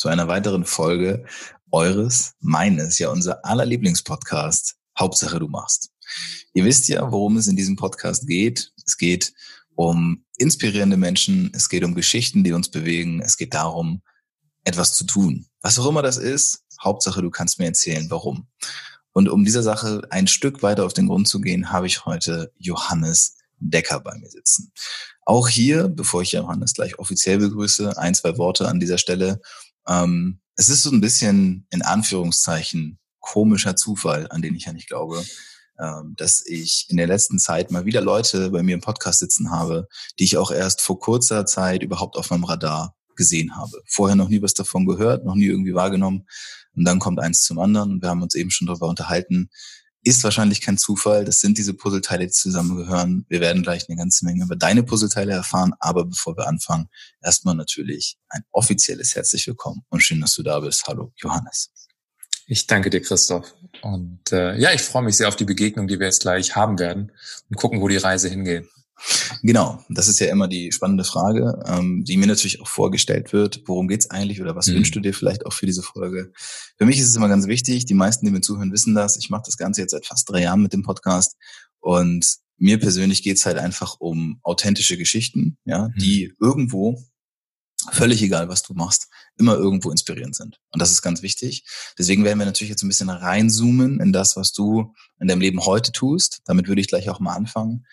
zu einer weiteren Folge eures, meines, ja unser aller Lieblingspodcast, Hauptsache du machst. Ihr wisst ja, worum es in diesem Podcast geht. Es geht um inspirierende Menschen, es geht um Geschichten, die uns bewegen, es geht darum, etwas zu tun. Was auch immer das ist, Hauptsache du kannst mir erzählen, warum. Und um dieser Sache ein Stück weiter auf den Grund zu gehen, habe ich heute Johannes Decker bei mir sitzen. Auch hier, bevor ich Johannes gleich offiziell begrüße, ein, zwei Worte an dieser Stelle. Ähm, es ist so ein bisschen in Anführungszeichen komischer Zufall, an den ich ja nicht glaube, ähm, dass ich in der letzten Zeit mal wieder Leute bei mir im Podcast sitzen habe, die ich auch erst vor kurzer Zeit überhaupt auf meinem Radar gesehen habe. Vorher noch nie was davon gehört, noch nie irgendwie wahrgenommen. Und dann kommt eins zum anderen und wir haben uns eben schon darüber unterhalten, ist wahrscheinlich kein Zufall. Das sind diese Puzzleteile, die zusammengehören. Wir werden gleich eine ganze Menge über deine Puzzleteile erfahren. Aber bevor wir anfangen, erstmal natürlich ein offizielles Herzlich Willkommen und schön, dass du da bist. Hallo, Johannes. Ich danke dir, Christoph. Und äh, ja, ich freue mich sehr auf die Begegnung, die wir jetzt gleich haben werden und gucken, wo die Reise hingeht. Genau, das ist ja immer die spannende Frage, ähm, die mir natürlich auch vorgestellt wird. Worum geht's eigentlich oder was mhm. wünschst du dir vielleicht auch für diese Folge? Für mich ist es immer ganz wichtig, die meisten, die mir zuhören, wissen das. Ich mache das Ganze jetzt seit fast drei Jahren mit dem Podcast und mir persönlich geht's halt einfach um authentische Geschichten, ja, mhm. die irgendwo völlig egal, was du machst, immer irgendwo inspirierend sind. Und das ist ganz wichtig. Deswegen werden wir natürlich jetzt ein bisschen reinzoomen in das, was du in deinem Leben heute tust. Damit würde ich gleich auch mal anfangen.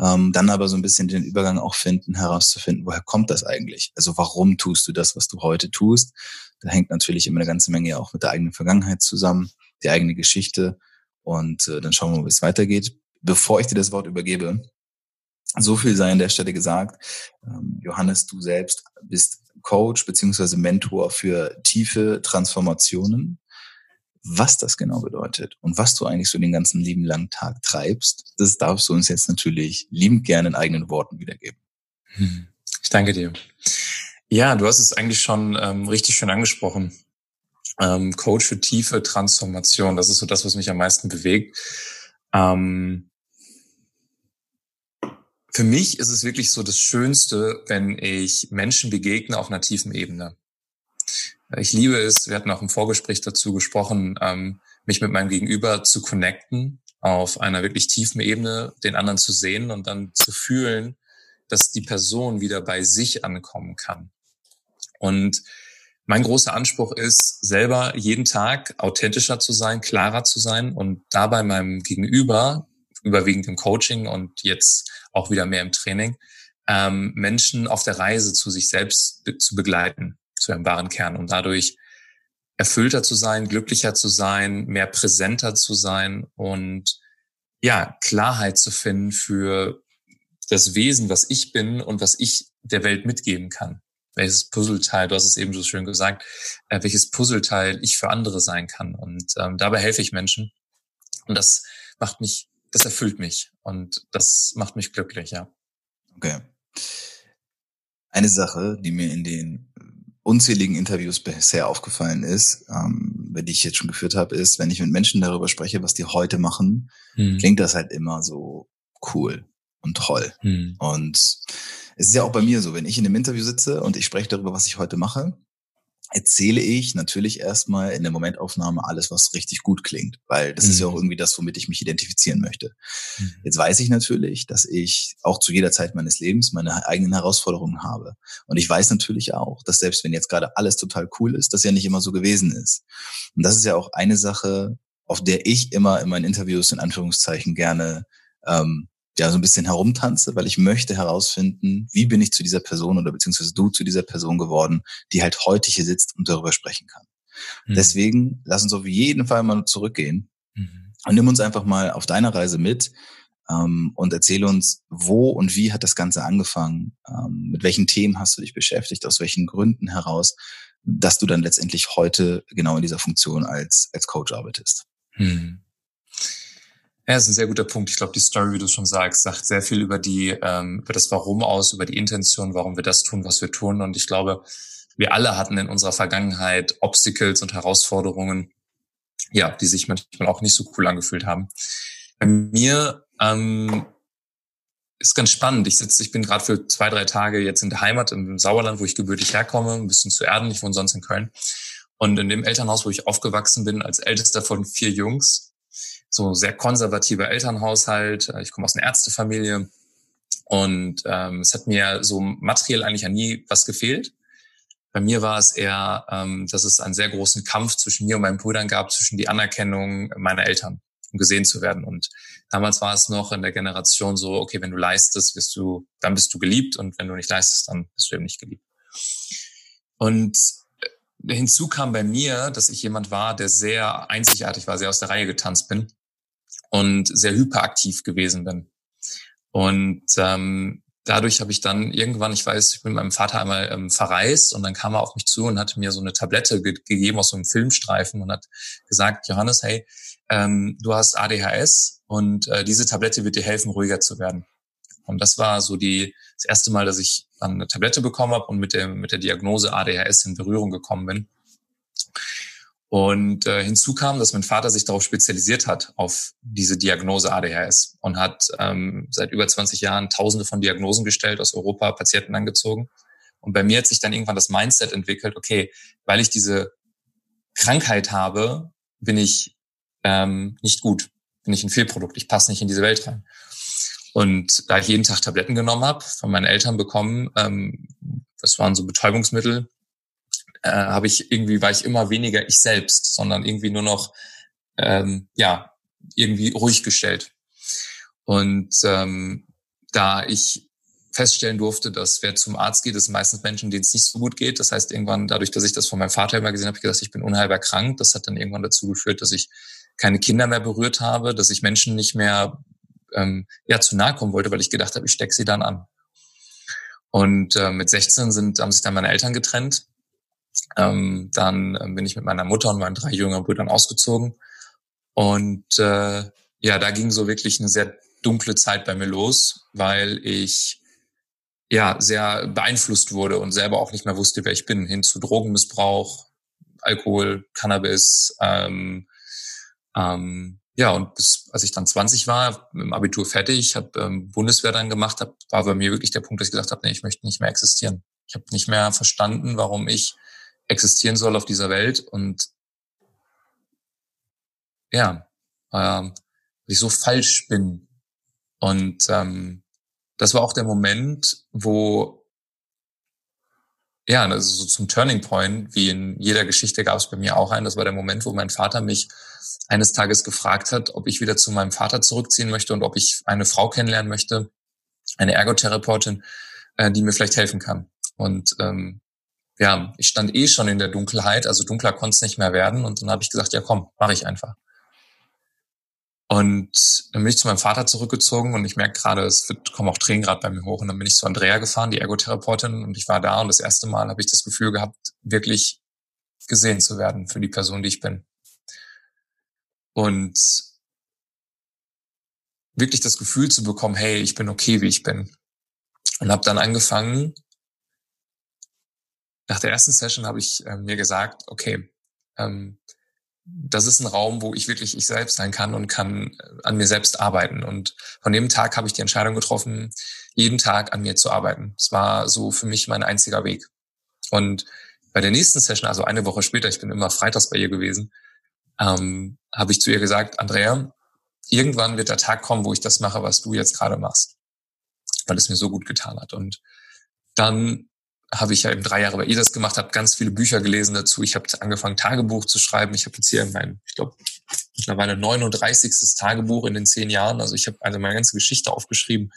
Ähm, dann aber so ein bisschen den Übergang auch finden, herauszufinden, woher kommt das eigentlich? Also warum tust du das, was du heute tust? Da hängt natürlich immer eine ganze Menge auch mit der eigenen Vergangenheit zusammen, die eigene Geschichte. Und äh, dann schauen wir wie es weitergeht. Bevor ich dir das Wort übergebe, so viel sei an der Stelle gesagt. Ähm, Johannes, du selbst bist Coach beziehungsweise Mentor für tiefe Transformationen was das genau bedeutet und was du eigentlich so den ganzen lieben langen Tag treibst, das darfst du uns jetzt natürlich liebend gerne in eigenen Worten wiedergeben. Ich danke dir. Ja, du hast es eigentlich schon ähm, richtig schön angesprochen. Ähm, Coach für tiefe Transformation, das ist so das, was mich am meisten bewegt. Ähm, für mich ist es wirklich so das Schönste, wenn ich Menschen begegne auf einer tiefen Ebene. Ich liebe es, wir hatten auch im Vorgespräch dazu gesprochen, ähm, mich mit meinem Gegenüber zu connecten, auf einer wirklich tiefen Ebene den anderen zu sehen und dann zu fühlen, dass die Person wieder bei sich ankommen kann. Und mein großer Anspruch ist, selber jeden Tag authentischer zu sein, klarer zu sein und dabei meinem Gegenüber, überwiegend im Coaching und jetzt auch wieder mehr im Training, ähm, Menschen auf der Reise zu sich selbst be zu begleiten zu einem wahren Kern, um dadurch erfüllter zu sein, glücklicher zu sein, mehr präsenter zu sein und ja, Klarheit zu finden für das Wesen, was ich bin und was ich der Welt mitgeben kann. Welches Puzzleteil, du hast es eben so schön gesagt, äh, welches Puzzleteil ich für andere sein kann. Und ähm, dabei helfe ich Menschen. Und das macht mich, das erfüllt mich und das macht mich glücklich, ja. Okay. Eine Sache, die mir in den unzähligen Interviews bisher aufgefallen ist, ähm, die ich jetzt schon geführt habe, ist, wenn ich mit Menschen darüber spreche, was die heute machen, hm. klingt das halt immer so cool und toll. Hm. Und es ist ja auch bei mir so, wenn ich in einem Interview sitze und ich spreche darüber, was ich heute mache, erzähle ich natürlich erstmal in der Momentaufnahme alles, was richtig gut klingt, weil das mhm. ist ja auch mhm. irgendwie das, womit ich mich identifizieren möchte. Mhm. Jetzt weiß ich natürlich, dass ich auch zu jeder Zeit meines Lebens meine eigenen Herausforderungen habe. Und ich weiß natürlich auch, dass selbst wenn jetzt gerade alles total cool ist, das ja nicht immer so gewesen ist. Und das ist ja auch eine Sache, auf der ich immer in meinen Interviews in Anführungszeichen gerne ähm, ja so ein bisschen herumtanze, weil ich möchte herausfinden, wie bin ich zu dieser Person oder beziehungsweise du zu dieser Person geworden, die halt heute hier sitzt und darüber sprechen kann. Mhm. Deswegen lass uns auf jeden Fall mal zurückgehen mhm. und nimm uns einfach mal auf deiner Reise mit ähm, und erzähle uns, wo und wie hat das Ganze angefangen, ähm, mit welchen Themen hast du dich beschäftigt, aus welchen Gründen heraus, dass du dann letztendlich heute genau in dieser Funktion als, als Coach arbeitest. Mhm. Ja, ist ein sehr guter Punkt. Ich glaube, die Story, wie du schon sagst, sagt sehr viel über die, ähm, über das Warum aus, über die Intention, warum wir das tun, was wir tun. Und ich glaube, wir alle hatten in unserer Vergangenheit Obstacles und Herausforderungen, ja, die sich manchmal auch nicht so cool angefühlt haben. Bei mir ähm, ist ganz spannend. Ich sitze, ich bin gerade für zwei, drei Tage jetzt in der Heimat im Sauerland, wo ich gebürtig herkomme, ein bisschen zu Erden. Ich wohne sonst in Köln. Und in dem Elternhaus, wo ich aufgewachsen bin, als ältester von vier Jungs, so sehr konservativer Elternhaushalt. Ich komme aus einer Ärztefamilie und ähm, es hat mir so materiell eigentlich ja nie was gefehlt. Bei mir war es eher, ähm, dass es einen sehr großen Kampf zwischen mir und meinen Brüdern gab, zwischen die Anerkennung meiner Eltern, um gesehen zu werden. Und damals war es noch in der Generation so, okay, wenn du leistest, wirst du, dann bist du geliebt und wenn du nicht leistest, dann bist du eben nicht geliebt. Und äh, hinzu kam bei mir, dass ich jemand war, der sehr einzigartig war, sehr aus der Reihe getanzt bin und sehr hyperaktiv gewesen bin. Und ähm, dadurch habe ich dann irgendwann, ich weiß, ich bin mit meinem Vater einmal ähm, verreist und dann kam er auf mich zu und hat mir so eine Tablette ge gegeben aus so einem Filmstreifen und hat gesagt, Johannes, hey, ähm, du hast ADHS und äh, diese Tablette wird dir helfen, ruhiger zu werden. Und das war so die, das erste Mal, dass ich dann eine Tablette bekommen habe und mit der, mit der Diagnose ADHS in Berührung gekommen bin. Und äh, hinzu kam, dass mein Vater sich darauf spezialisiert hat, auf diese Diagnose ADHS und hat ähm, seit über 20 Jahren tausende von Diagnosen gestellt, aus Europa Patienten angezogen. Und bei mir hat sich dann irgendwann das Mindset entwickelt, okay, weil ich diese Krankheit habe, bin ich ähm, nicht gut, bin ich ein Fehlprodukt, ich passe nicht in diese Welt rein. Und da ich jeden Tag Tabletten genommen habe, von meinen Eltern bekommen, ähm, das waren so Betäubungsmittel, äh, habe ich irgendwie war ich immer weniger ich selbst, sondern irgendwie nur noch ähm, ja irgendwie ruhig gestellt. Und ähm, da ich feststellen durfte, dass wer zum Arzt geht, ist meistens Menschen, denen es nicht so gut geht. Das heißt, irgendwann, dadurch, dass ich das von meinem Vater immer gesehen habe, ich gesagt, ich bin unheilbar krank. Das hat dann irgendwann dazu geführt, dass ich keine Kinder mehr berührt habe, dass ich Menschen nicht mehr ähm, ja, zu nahe kommen wollte, weil ich gedacht habe, ich stecke sie dann an. Und äh, mit 16 sind, haben sich dann meine Eltern getrennt ähm, dann ähm, bin ich mit meiner Mutter und meinen drei jüngeren Brüdern ausgezogen. Und äh, ja, da ging so wirklich eine sehr dunkle Zeit bei mir los, weil ich ja sehr beeinflusst wurde und selber auch nicht mehr wusste, wer ich bin, hin zu Drogenmissbrauch, Alkohol, Cannabis. Ähm, ähm, ja, und bis als ich dann 20 war, im Abitur fertig, habe ähm, Bundeswehr dann gemacht, hab, war bei mir wirklich der Punkt, dass ich gesagt habe, nee, ich möchte nicht mehr existieren. Ich habe nicht mehr verstanden, warum ich existieren soll auf dieser Welt und ja, ähm, ich so falsch bin. Und ähm, das war auch der Moment, wo ja, also so zum Turning Point, wie in jeder Geschichte gab es bei mir auch einen. Das war der Moment, wo mein Vater mich eines Tages gefragt hat, ob ich wieder zu meinem Vater zurückziehen möchte und ob ich eine Frau kennenlernen möchte, eine Ergotherapeutin, äh, die mir vielleicht helfen kann. Und ähm, ja, ich stand eh schon in der Dunkelheit, also dunkler konnte es nicht mehr werden. Und dann habe ich gesagt, ja komm, mache ich einfach. Und dann bin ich zu meinem Vater zurückgezogen und ich merke gerade, es wird, kommen auch Tränen gerade bei mir hoch. Und dann bin ich zu Andrea gefahren, die Ergotherapeutin, und ich war da und das erste Mal habe ich das Gefühl gehabt, wirklich gesehen zu werden für die Person, die ich bin. Und wirklich das Gefühl zu bekommen, hey, ich bin okay, wie ich bin. Und habe dann angefangen, nach der ersten Session habe ich äh, mir gesagt, okay, ähm, das ist ein Raum, wo ich wirklich ich selbst sein kann und kann äh, an mir selbst arbeiten. Und von dem Tag habe ich die Entscheidung getroffen, jeden Tag an mir zu arbeiten. Es war so für mich mein einziger Weg. Und bei der nächsten Session, also eine Woche später, ich bin immer freitags bei ihr gewesen, ähm, habe ich zu ihr gesagt, Andrea, irgendwann wird der Tag kommen, wo ich das mache, was du jetzt gerade machst, weil es mir so gut getan hat. Und dann habe ich ja eben drei Jahre bei ihr das gemacht, habe ganz viele Bücher gelesen dazu. Ich habe angefangen, Tagebuch zu schreiben. Ich habe jetzt hier mein, ich glaube, mittlerweile 39. Tagebuch in den zehn Jahren. Also ich habe also meine ganze Geschichte aufgeschrieben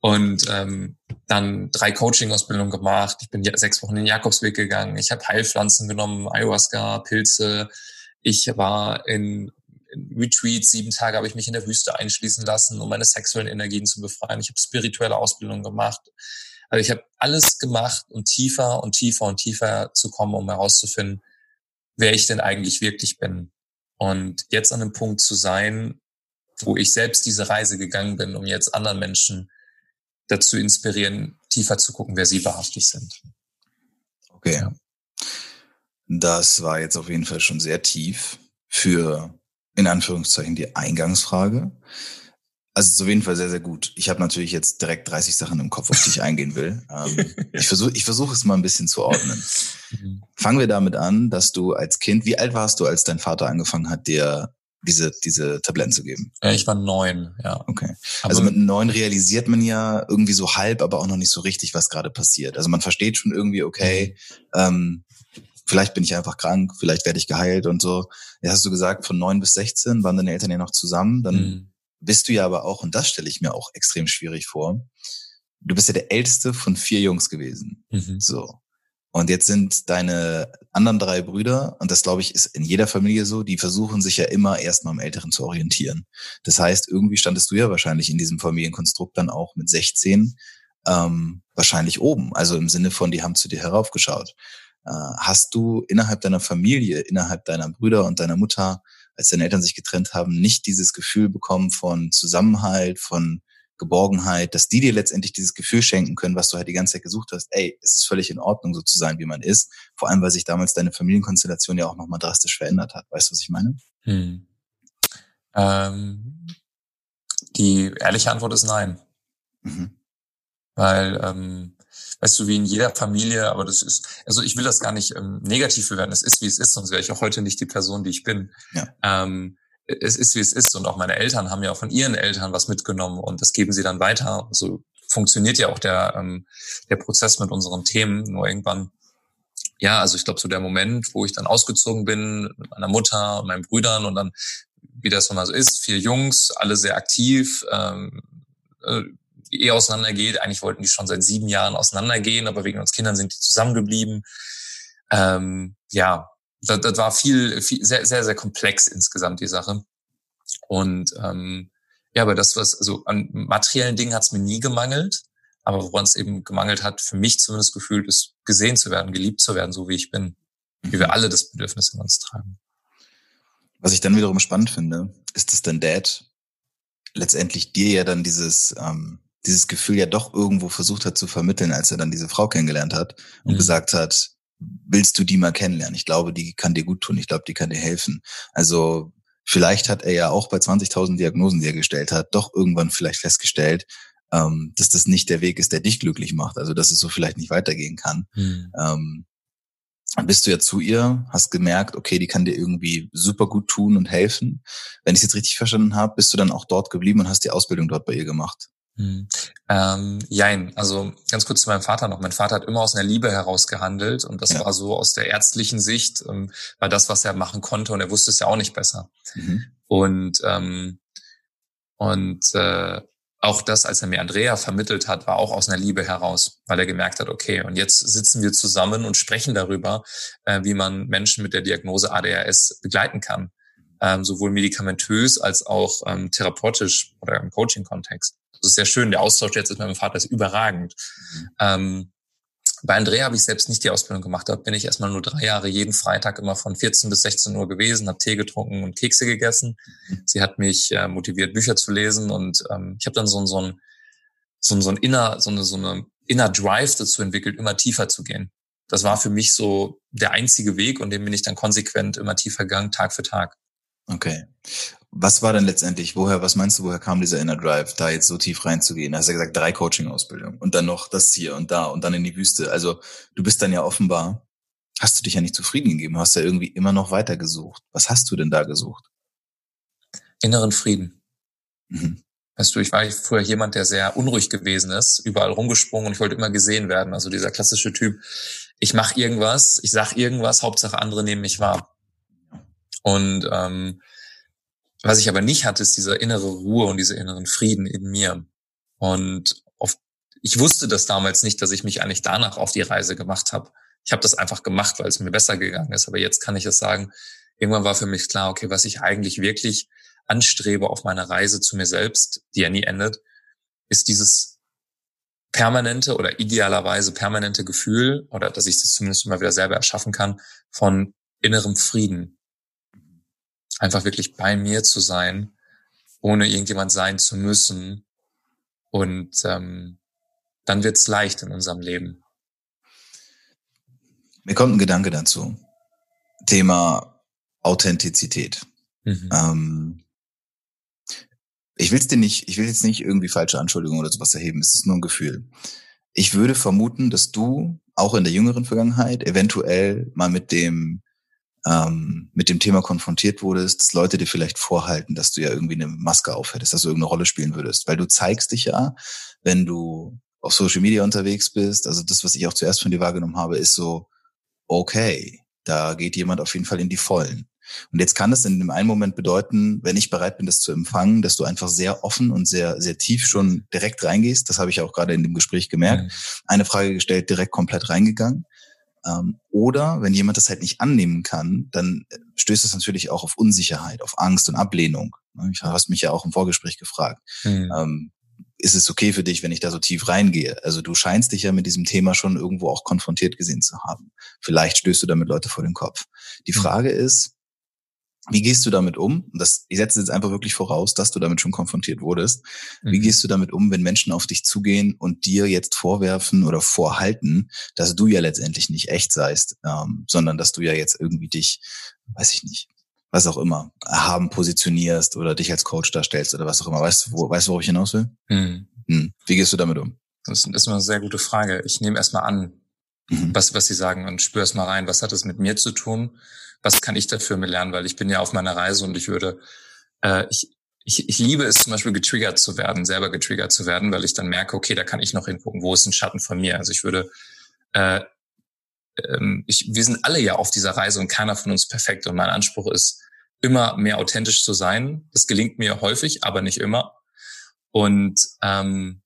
und ähm, dann drei Coaching-Ausbildungen gemacht. Ich bin sechs Wochen in den Jakobsweg gegangen. Ich habe Heilpflanzen genommen, Ayahuasca, Pilze. Ich war in, in Retreats, sieben Tage habe ich mich in der Wüste einschließen lassen, um meine sexuellen Energien zu befreien. Ich habe spirituelle Ausbildungen gemacht. Also ich habe alles gemacht, um tiefer und tiefer und tiefer zu kommen, um herauszufinden, wer ich denn eigentlich wirklich bin. Und jetzt an einem Punkt zu sein, wo ich selbst diese Reise gegangen bin, um jetzt anderen Menschen dazu inspirieren, tiefer zu gucken, wer sie wahrhaftig sind. Okay. Ja. Das war jetzt auf jeden Fall schon sehr tief für in Anführungszeichen die Eingangsfrage. Also ist auf jeden Fall sehr, sehr gut. Ich habe natürlich jetzt direkt 30 Sachen im Kopf, auf die ich eingehen will. Ähm, ich versuche ich versuch es mal ein bisschen zu ordnen. Mhm. Fangen wir damit an, dass du als Kind, wie alt warst du, als dein Vater angefangen hat, dir diese, diese Tabletten zu geben? Ich war neun, ja. Okay. Also mit neun realisiert man ja irgendwie so halb, aber auch noch nicht so richtig, was gerade passiert. Also man versteht schon irgendwie, okay, mhm. ähm, vielleicht bin ich einfach krank, vielleicht werde ich geheilt und so. Jetzt hast du gesagt, von neun bis 16 waren deine Eltern ja noch zusammen. Dann mhm bist du ja aber auch, und das stelle ich mir auch extrem schwierig vor, du bist ja der älteste von vier Jungs gewesen. Mhm. So. Und jetzt sind deine anderen drei Brüder, und das glaube ich ist in jeder Familie so, die versuchen sich ja immer erstmal am Älteren zu orientieren. Das heißt, irgendwie standest du ja wahrscheinlich in diesem Familienkonstrukt dann auch mit 16 ähm, wahrscheinlich oben. Also im Sinne von, die haben zu dir heraufgeschaut. Äh, hast du innerhalb deiner Familie, innerhalb deiner Brüder und deiner Mutter als deine Eltern sich getrennt haben, nicht dieses Gefühl bekommen von Zusammenhalt, von Geborgenheit, dass die dir letztendlich dieses Gefühl schenken können, was du halt die ganze Zeit gesucht hast. Ey, es ist völlig in Ordnung, so zu sein, wie man ist. Vor allem, weil sich damals deine Familienkonstellation ja auch nochmal drastisch verändert hat. Weißt du, was ich meine? Hm. Ähm, die ehrliche Antwort ist nein. Mhm. Weil ähm, weißt du, wie in jeder Familie, aber das ist, also ich will das gar nicht ähm, negativ bewerten, es ist, wie es ist, sonst wäre ich auch heute nicht die Person, die ich bin. Ja. Ähm, es ist, wie es ist und auch meine Eltern haben ja auch von ihren Eltern was mitgenommen und das geben sie dann weiter. So funktioniert ja auch der, ähm, der Prozess mit unseren Themen, nur irgendwann ja, also ich glaube, so der Moment, wo ich dann ausgezogen bin mit meiner Mutter und meinen Brüdern und dann, wie das nochmal so ist, vier Jungs, alle sehr aktiv, ähm, Ehe auseinandergeht. Eigentlich wollten die schon seit sieben Jahren auseinandergehen, aber wegen uns Kindern sind die zusammengeblieben. Ähm, ja, das, das war viel, viel, sehr, sehr, sehr komplex insgesamt die Sache. Und ähm, ja, aber das, was, also an materiellen Dingen hat es mir nie gemangelt. Aber woran es eben gemangelt hat, für mich zumindest gefühlt, ist gesehen zu werden, geliebt zu werden, so wie ich bin. Wie wir mhm. alle das Bedürfnis in uns tragen. Was ich dann wiederum spannend finde, ist, dass dein Dad letztendlich dir ja dann dieses, ähm, dieses Gefühl ja doch irgendwo versucht hat zu vermitteln, als er dann diese Frau kennengelernt hat und mhm. gesagt hat, willst du die mal kennenlernen? Ich glaube, die kann dir gut tun. Ich glaube, die kann dir helfen. Also vielleicht hat er ja auch bei 20.000 Diagnosen, die er gestellt hat, doch irgendwann vielleicht festgestellt, ähm, dass das nicht der Weg ist, der dich glücklich macht. Also dass es so vielleicht nicht weitergehen kann. Mhm. Ähm, dann bist du ja zu ihr, hast gemerkt, okay, die kann dir irgendwie super gut tun und helfen. Wenn ich es jetzt richtig verstanden habe, bist du dann auch dort geblieben und hast die Ausbildung dort bei ihr gemacht. Hm. Ähm, jein, also ganz kurz zu meinem Vater noch. Mein Vater hat immer aus einer Liebe heraus gehandelt und das ja. war so aus der ärztlichen Sicht, ähm, war das, was er machen konnte und er wusste es ja auch nicht besser. Mhm. Und ähm, und äh, auch das, als er mir Andrea vermittelt hat, war auch aus einer Liebe heraus, weil er gemerkt hat, okay, und jetzt sitzen wir zusammen und sprechen darüber, äh, wie man Menschen mit der Diagnose ADHS begleiten kann, ähm, sowohl medikamentös als auch ähm, therapeutisch oder im Coaching-Kontext. Das ist sehr schön. Der Austausch jetzt mit meinem Vater ist überragend. Mhm. Ähm, bei Andrea habe ich selbst nicht die Ausbildung gemacht. Da bin ich erstmal nur drei Jahre jeden Freitag immer von 14 bis 16 Uhr gewesen, habe Tee getrunken und Kekse gegessen. Mhm. Sie hat mich äh, motiviert, Bücher zu lesen und ähm, ich habe dann so, so ein so, so ein inner so eine so eine inner Drive dazu entwickelt, immer tiefer zu gehen. das war für mich so der einzige Weg und den bin ich dann konsequent immer tiefer gegangen, Tag für Tag. Okay. Was war denn letztendlich, woher, was meinst du, woher kam dieser Inner Drive, da jetzt so tief reinzugehen? Da hast du ja gesagt, drei Coaching-Ausbildungen und dann noch das hier und da und dann in die Wüste. Also du bist dann ja offenbar, hast du dich ja nicht zufrieden gegeben, du hast ja irgendwie immer noch weiter gesucht. Was hast du denn da gesucht? Inneren Frieden. Mhm. Weißt du, ich war früher jemand, der sehr unruhig gewesen ist, überall rumgesprungen und ich wollte immer gesehen werden. Also dieser klassische Typ, ich mache irgendwas, ich sag irgendwas, Hauptsache andere nehmen mich wahr. Und ähm, was ich aber nicht hatte, ist diese innere Ruhe und diese inneren Frieden in mir. Und oft, ich wusste das damals nicht, dass ich mich eigentlich danach auf die Reise gemacht habe. Ich habe das einfach gemacht, weil es mir besser gegangen ist. Aber jetzt kann ich es sagen, irgendwann war für mich klar, okay, was ich eigentlich wirklich anstrebe auf meiner Reise zu mir selbst, die ja nie endet, ist dieses permanente oder idealerweise permanente Gefühl, oder dass ich das zumindest immer wieder selber erschaffen kann, von innerem Frieden, einfach wirklich bei mir zu sein, ohne irgendjemand sein zu müssen. Und ähm, dann wird's leicht in unserem Leben. Mir kommt ein Gedanke dazu. Thema Authentizität. Mhm. Ähm, ich will dir nicht, ich will jetzt nicht irgendwie falsche Anschuldigungen oder sowas erheben. Es ist nur ein Gefühl. Ich würde vermuten, dass du auch in der jüngeren Vergangenheit eventuell mal mit dem ähm, mit dem Thema konfrontiert wurdest, dass Leute dir vielleicht vorhalten, dass du ja irgendwie eine Maske aufhättest, dass du irgendeine Rolle spielen würdest. Weil du zeigst dich ja, wenn du auf Social Media unterwegs bist, also das, was ich auch zuerst von dir wahrgenommen habe, ist so, okay, da geht jemand auf jeden Fall in die Vollen. Und jetzt kann es in dem einen Moment bedeuten, wenn ich bereit bin, das zu empfangen, dass du einfach sehr offen und sehr, sehr tief schon direkt reingehst. Das habe ich auch gerade in dem Gespräch gemerkt. Mhm. Eine Frage gestellt, direkt komplett reingegangen. Ähm, oder wenn jemand das halt nicht annehmen kann, dann äh, stößt es natürlich auch auf Unsicherheit, auf Angst und Ablehnung. Ne, ich hast mich ja auch im Vorgespräch gefragt. Mhm. Ähm, ist es okay für dich, wenn ich da so tief reingehe? Also du scheinst dich ja mit diesem Thema schon irgendwo auch konfrontiert gesehen zu haben. Vielleicht stößt du damit Leute vor den Kopf. Die mhm. Frage ist, wie gehst du damit um? Das, ich setze jetzt einfach wirklich voraus, dass du damit schon konfrontiert wurdest. Mhm. Wie gehst du damit um, wenn Menschen auf dich zugehen und dir jetzt vorwerfen oder vorhalten, dass du ja letztendlich nicht echt seist, ähm, sondern dass du ja jetzt irgendwie dich, weiß ich nicht, was auch immer, erhaben positionierst oder dich als Coach darstellst oder was auch immer. Weißt du, wo, weißt du, worauf ich hinaus will? Mhm. Hm. Wie gehst du damit um? Das ist eine sehr gute Frage. Ich nehme erstmal an, mhm. was, was sie sagen und spür erstmal rein, was hat es mit mir zu tun? Was kann ich dafür mir lernen, weil ich bin ja auf meiner Reise und ich würde, äh, ich, ich, ich liebe es zum Beispiel getriggert zu werden, selber getriggert zu werden, weil ich dann merke, okay, da kann ich noch hingucken, wo ist ein Schatten von mir? Also ich würde, äh, ähm, ich, wir sind alle ja auf dieser Reise und keiner von uns perfekt und mein Anspruch ist, immer mehr authentisch zu sein. Das gelingt mir häufig, aber nicht immer. Und ähm,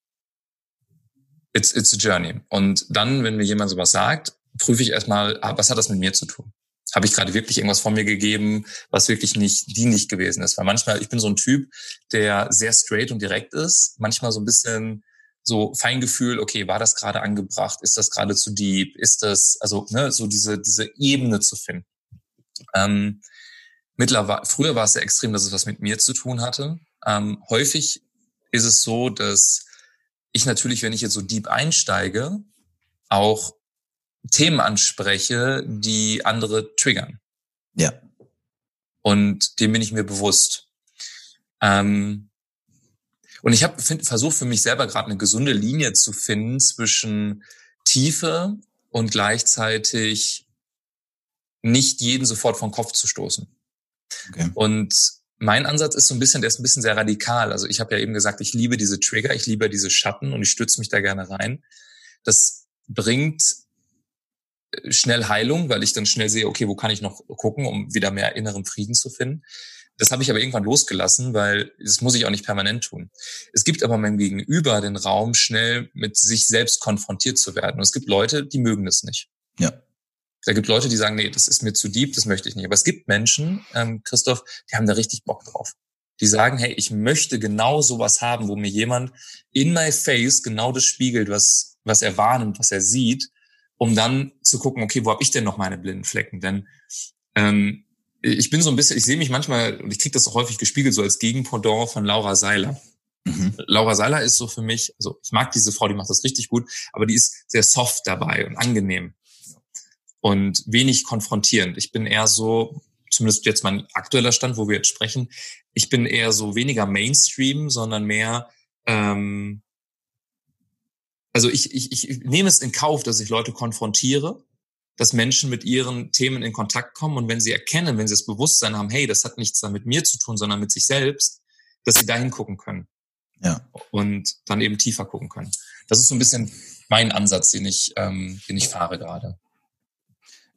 it's, it's a journey. Und dann, wenn mir jemand sowas sagt, prüfe ich erstmal, ah, was hat das mit mir zu tun? Habe ich gerade wirklich irgendwas von mir gegeben, was wirklich nicht dienlich gewesen ist. Weil manchmal, ich bin so ein Typ, der sehr straight und direkt ist, manchmal so ein bisschen so Feingefühl, okay, war das gerade angebracht? Ist das gerade zu deep? Ist das, also, ne, so diese, diese Ebene zu finden. Ähm, mittlerweile, früher war es sehr extrem, dass es was mit mir zu tun hatte. Ähm, häufig ist es so, dass ich natürlich, wenn ich jetzt so deep einsteige, auch Themen anspreche, die andere triggern. Ja. Und dem bin ich mir bewusst. Ähm, und ich habe versucht für mich selber gerade eine gesunde Linie zu finden zwischen Tiefe und gleichzeitig nicht jeden sofort vom Kopf zu stoßen. Okay. Und mein Ansatz ist so ein bisschen, der ist ein bisschen sehr radikal. Also ich habe ja eben gesagt, ich liebe diese Trigger, ich liebe diese Schatten und ich stütze mich da gerne rein. Das bringt schnell Heilung, weil ich dann schnell sehe, okay, wo kann ich noch gucken, um wieder mehr inneren Frieden zu finden. Das habe ich aber irgendwann losgelassen, weil das muss ich auch nicht permanent tun. Es gibt aber meinem Gegenüber den Raum, schnell mit sich selbst konfrontiert zu werden. Und es gibt Leute, die mögen das nicht. Ja. Da gibt Leute, die sagen, nee, das ist mir zu deep, das möchte ich nicht. Aber es gibt Menschen, ähm, Christoph, die haben da richtig Bock drauf. Die sagen, hey, ich möchte genau sowas haben, wo mir jemand in my face genau das spiegelt, was, was er wahrnimmt, was er sieht um dann zu gucken, okay, wo habe ich denn noch meine blinden Flecken? Denn ähm, ich bin so ein bisschen, ich sehe mich manchmal, und ich kriege das auch häufig gespiegelt, so als Gegenpendant von Laura Seiler. Mhm. Laura Seiler ist so für mich, also ich mag diese Frau, die macht das richtig gut, aber die ist sehr soft dabei und angenehm. und wenig konfrontierend. Ich bin eher so, zumindest jetzt mein aktueller Stand, wo wir jetzt sprechen, ich bin eher so weniger Mainstream, sondern mehr, ähm, also ich, ich, ich nehme es in Kauf, dass ich Leute konfrontiere, dass Menschen mit ihren Themen in Kontakt kommen und wenn sie erkennen, wenn sie das Bewusstsein haben, hey, das hat nichts da mit mir zu tun, sondern mit sich selbst, dass sie da hingucken können. Ja. Und dann eben tiefer gucken können. Das ist so ein bisschen mein Ansatz, den ich, ähm, den ich fahre gerade.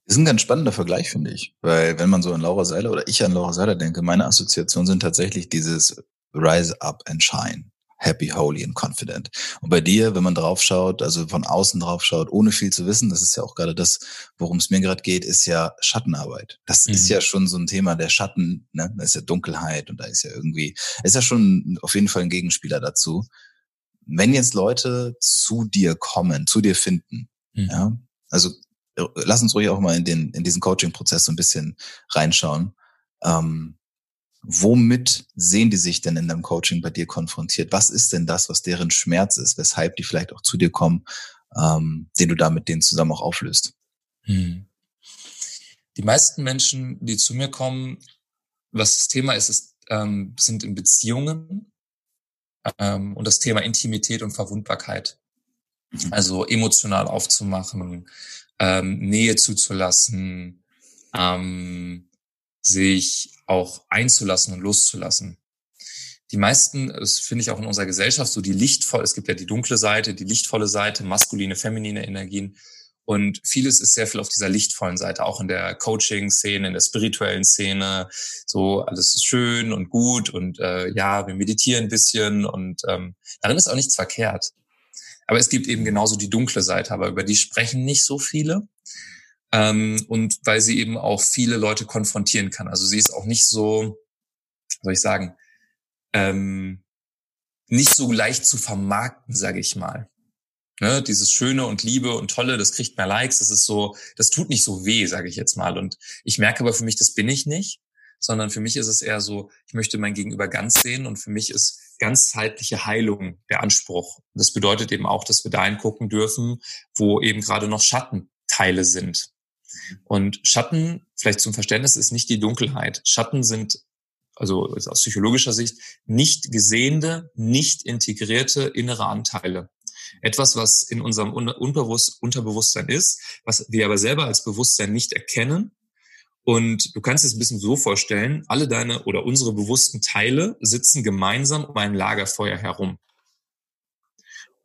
Ist ein ganz spannender Vergleich, finde ich. Weil wenn man so an Laura Seiler oder ich an Laura Seiler denke, meine Assoziationen sind tatsächlich dieses Rise up and shine. Happy, holy and confident. Und bei dir, wenn man drauf schaut, also von außen drauf schaut, ohne viel zu wissen, das ist ja auch gerade das, worum es mir gerade geht, ist ja Schattenarbeit. Das mhm. ist ja schon so ein Thema der Schatten, ne? Da ist ja Dunkelheit und da ist ja irgendwie, ist ja schon auf jeden Fall ein Gegenspieler dazu. Wenn jetzt Leute zu dir kommen, zu dir finden, mhm. ja, also lass uns ruhig auch mal in den in diesen Coaching-Prozess so ein bisschen reinschauen. Ähm, womit sehen die sich denn in deinem Coaching bei dir konfrontiert? Was ist denn das, was deren Schmerz ist, weshalb die vielleicht auch zu dir kommen, ähm, den du da mit denen zusammen auch auflöst? Hm. Die meisten Menschen, die zu mir kommen, was das Thema ist, ist ähm, sind in Beziehungen ähm, und das Thema Intimität und Verwundbarkeit. Mhm. Also emotional aufzumachen, ähm, Nähe zuzulassen, ähm, sich auch einzulassen und loszulassen. Die meisten, das finde ich auch in unserer Gesellschaft, so die lichtvoll, es gibt ja die dunkle Seite, die lichtvolle Seite, maskuline, feminine Energien. Und vieles ist sehr viel auf dieser lichtvollen Seite, auch in der Coaching-Szene, in der spirituellen Szene. So, alles ist schön und gut und äh, ja, wir meditieren ein bisschen und ähm, darin ist auch nichts verkehrt. Aber es gibt eben genauso die dunkle Seite, aber über die sprechen nicht so viele. Ähm, und weil sie eben auch viele Leute konfrontieren kann. Also sie ist auch nicht so, soll ich sagen, ähm, nicht so leicht zu vermarkten, sage ich mal. Ne, dieses Schöne und Liebe und Tolle, das kriegt mehr Likes, das ist so, das tut nicht so weh, sage ich jetzt mal. Und ich merke aber für mich, das bin ich nicht, sondern für mich ist es eher so, ich möchte mein Gegenüber ganz sehen und für mich ist ganzheitliche Heilung der Anspruch. Das bedeutet eben auch, dass wir dahin gucken dürfen, wo eben gerade noch Schattenteile sind. Und Schatten, vielleicht zum Verständnis, ist nicht die Dunkelheit. Schatten sind, also aus psychologischer Sicht, nicht gesehende, nicht integrierte innere Anteile. Etwas, was in unserem Unbewusst Unterbewusstsein ist, was wir aber selber als Bewusstsein nicht erkennen. Und du kannst es ein bisschen so vorstellen, alle deine oder unsere bewussten Teile sitzen gemeinsam um ein Lagerfeuer herum.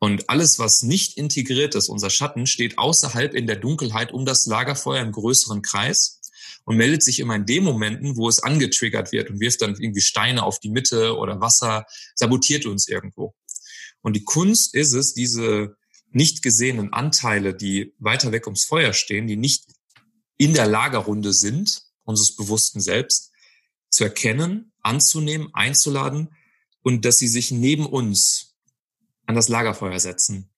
Und alles, was nicht integriert ist, unser Schatten, steht außerhalb in der Dunkelheit um das Lagerfeuer im größeren Kreis und meldet sich immer in den Momenten, wo es angetriggert wird und wirft dann irgendwie Steine auf die Mitte oder Wasser, sabotiert uns irgendwo. Und die Kunst ist es, diese nicht gesehenen Anteile, die weiter weg ums Feuer stehen, die nicht in der Lagerrunde sind, unseres bewussten Selbst, zu erkennen, anzunehmen, einzuladen und dass sie sich neben uns an das Lagerfeuer setzen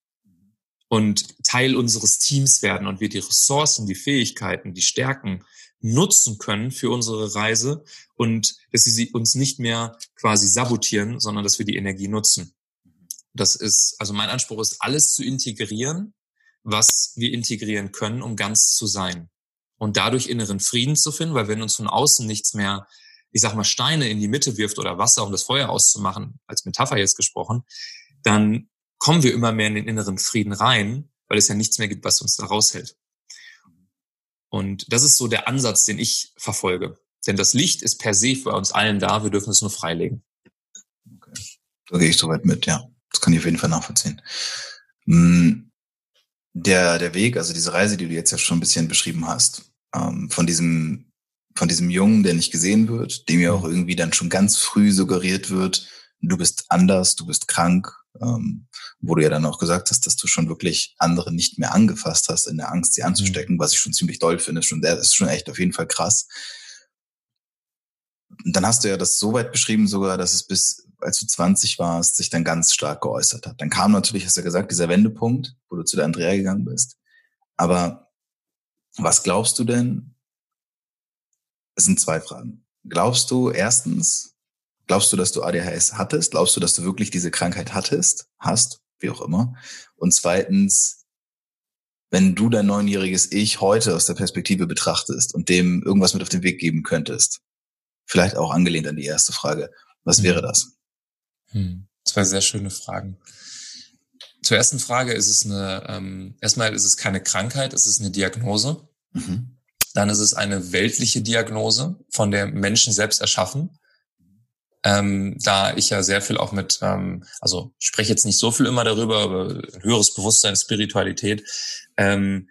und Teil unseres Teams werden und wir die Ressourcen, die Fähigkeiten, die Stärken nutzen können für unsere Reise und dass sie uns nicht mehr quasi sabotieren, sondern dass wir die Energie nutzen. Das ist, also mein Anspruch ist, alles zu integrieren, was wir integrieren können, um ganz zu sein. Und dadurch inneren Frieden zu finden, weil wenn uns von außen nichts mehr, ich sag mal, Steine in die Mitte wirft oder Wasser, um das Feuer auszumachen, als Metapher jetzt gesprochen, dann kommen wir immer mehr in den inneren Frieden rein, weil es ja nichts mehr gibt, was uns da raushält. Und das ist so der Ansatz, den ich verfolge. Denn das Licht ist per se für uns allen da, wir dürfen es nur freilegen. Okay. Da gehe ich soweit mit, ja. Das kann ich auf jeden Fall nachvollziehen. Hm, der, der Weg, also diese Reise, die du jetzt ja schon ein bisschen beschrieben hast, ähm, von diesem, von diesem Jungen, der nicht gesehen wird, dem ja auch irgendwie dann schon ganz früh suggeriert wird, du bist anders, du bist krank, ähm, wo du ja dann auch gesagt hast, dass du schon wirklich andere nicht mehr angefasst hast in der Angst, sie anzustecken, mhm. was ich schon ziemlich doll finde. Schon, das ist schon echt auf jeden Fall krass. Und dann hast du ja das so weit beschrieben sogar, dass es bis, als du 20 warst, sich dann ganz stark geäußert hat. Dann kam natürlich, hast du ja gesagt, dieser Wendepunkt, wo du zu der Andrea gegangen bist. Aber was glaubst du denn? Es sind zwei Fragen. Glaubst du erstens, Glaubst du, dass du ADHS hattest? Glaubst du, dass du wirklich diese Krankheit hattest, hast, wie auch immer? Und zweitens, wenn du dein neunjähriges Ich heute aus der Perspektive betrachtest und dem irgendwas mit auf den Weg geben könntest? Vielleicht auch angelehnt an die erste Frage. Was hm. wäre das? Hm. Zwei sehr schöne Fragen. Zur ersten Frage ist es eine, ähm, erstmal ist es keine Krankheit, es ist eine Diagnose. Mhm. Dann ist es eine weltliche Diagnose, von der Menschen selbst erschaffen. Ähm, da ich ja sehr viel auch mit, ähm, also spreche jetzt nicht so viel immer darüber, aber höheres Bewusstsein, Spiritualität, ähm,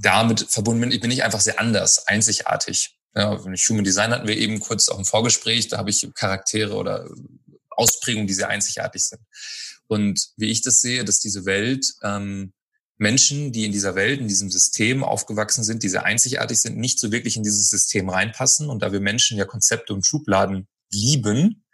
damit verbunden bin, bin ich einfach sehr anders, einzigartig. Ja, Human Design hatten wir eben kurz auch im Vorgespräch, da habe ich Charaktere oder Ausprägungen, die sehr einzigartig sind. Und wie ich das sehe, dass diese Welt ähm, Menschen, die in dieser Welt, in diesem System aufgewachsen sind, die sehr einzigartig sind, nicht so wirklich in dieses System reinpassen. Und da wir Menschen ja Konzepte und Schubladen lieben,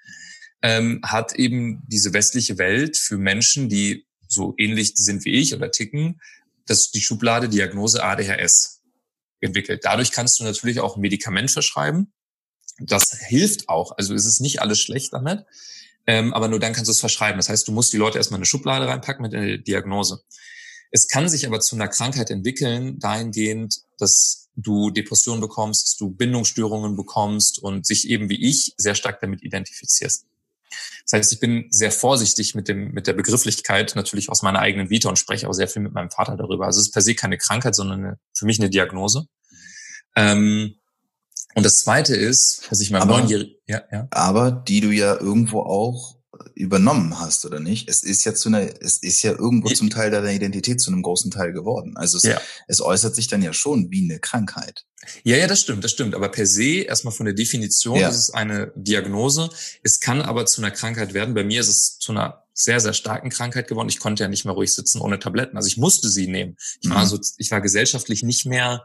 ähm, hat eben diese westliche Welt für Menschen, die so ähnlich sind wie ich oder ticken, das die Schublade Diagnose ADHS entwickelt. Dadurch kannst du natürlich auch ein Medikament verschreiben. Das hilft auch. Also es ist nicht alles schlecht damit. Ähm, aber nur dann kannst du es verschreiben. Das heißt, du musst die Leute erstmal in eine Schublade reinpacken mit einer Diagnose. Es kann sich aber zu einer Krankheit entwickeln, dahingehend, dass du Depressionen bekommst, dass du Bindungsstörungen bekommst und sich eben wie ich sehr stark damit identifizierst. Das heißt, ich bin sehr vorsichtig mit dem, mit der Begrifflichkeit, natürlich aus meiner eigenen Vita und spreche auch sehr viel mit meinem Vater darüber. Also es ist per se keine Krankheit, sondern eine, für mich eine Diagnose. Ähm, und das zweite ist, dass ich meinem neunjährigen, ja, ja. Aber die du ja irgendwo auch übernommen hast, oder nicht? Es ist ja zu einer, es ist ja irgendwo zum Teil deiner Identität zu einem großen Teil geworden. Also es, ja. es äußert sich dann ja schon wie eine Krankheit. Ja, ja, das stimmt, das stimmt. Aber per se, erstmal von der Definition, ja. ist es eine Diagnose. Es kann aber zu einer Krankheit werden. Bei mir ist es zu einer sehr, sehr starken Krankheit geworden. Ich konnte ja nicht mehr ruhig sitzen ohne Tabletten. Also ich musste sie nehmen. Ich war mhm. so, ich war gesellschaftlich nicht mehr,